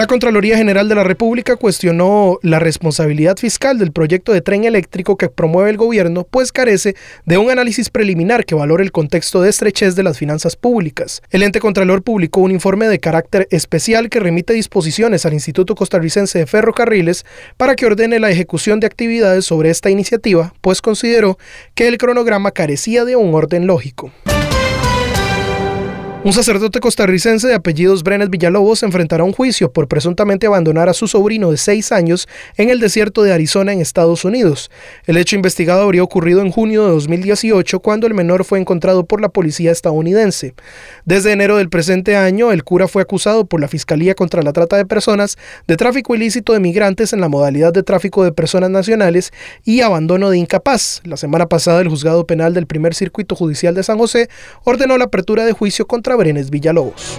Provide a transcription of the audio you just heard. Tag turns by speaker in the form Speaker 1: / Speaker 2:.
Speaker 1: La Contraloría General de la República cuestionó la responsabilidad fiscal del proyecto de tren eléctrico que promueve el gobierno, pues carece de un análisis preliminar que valore el contexto de estrechez de las finanzas públicas. El ente Contralor publicó un informe de carácter especial que remite disposiciones al Instituto Costarricense de Ferrocarriles para que ordene la ejecución de actividades sobre esta iniciativa, pues consideró que el cronograma carecía de un orden lógico. Un sacerdote costarricense de apellidos Brenes Villalobos enfrentará a un juicio por presuntamente abandonar a su sobrino de seis años en el desierto de Arizona en Estados Unidos. El hecho investigado habría ocurrido en junio de 2018 cuando el menor fue encontrado por la policía estadounidense. Desde enero del presente año, el cura fue acusado por la Fiscalía contra la Trata de Personas de tráfico ilícito de migrantes en la modalidad de tráfico de personas nacionales y abandono de incapaz. La semana pasada, el juzgado penal del primer circuito judicial de San José ordenó la apertura de juicio contra Brenes Villalobos.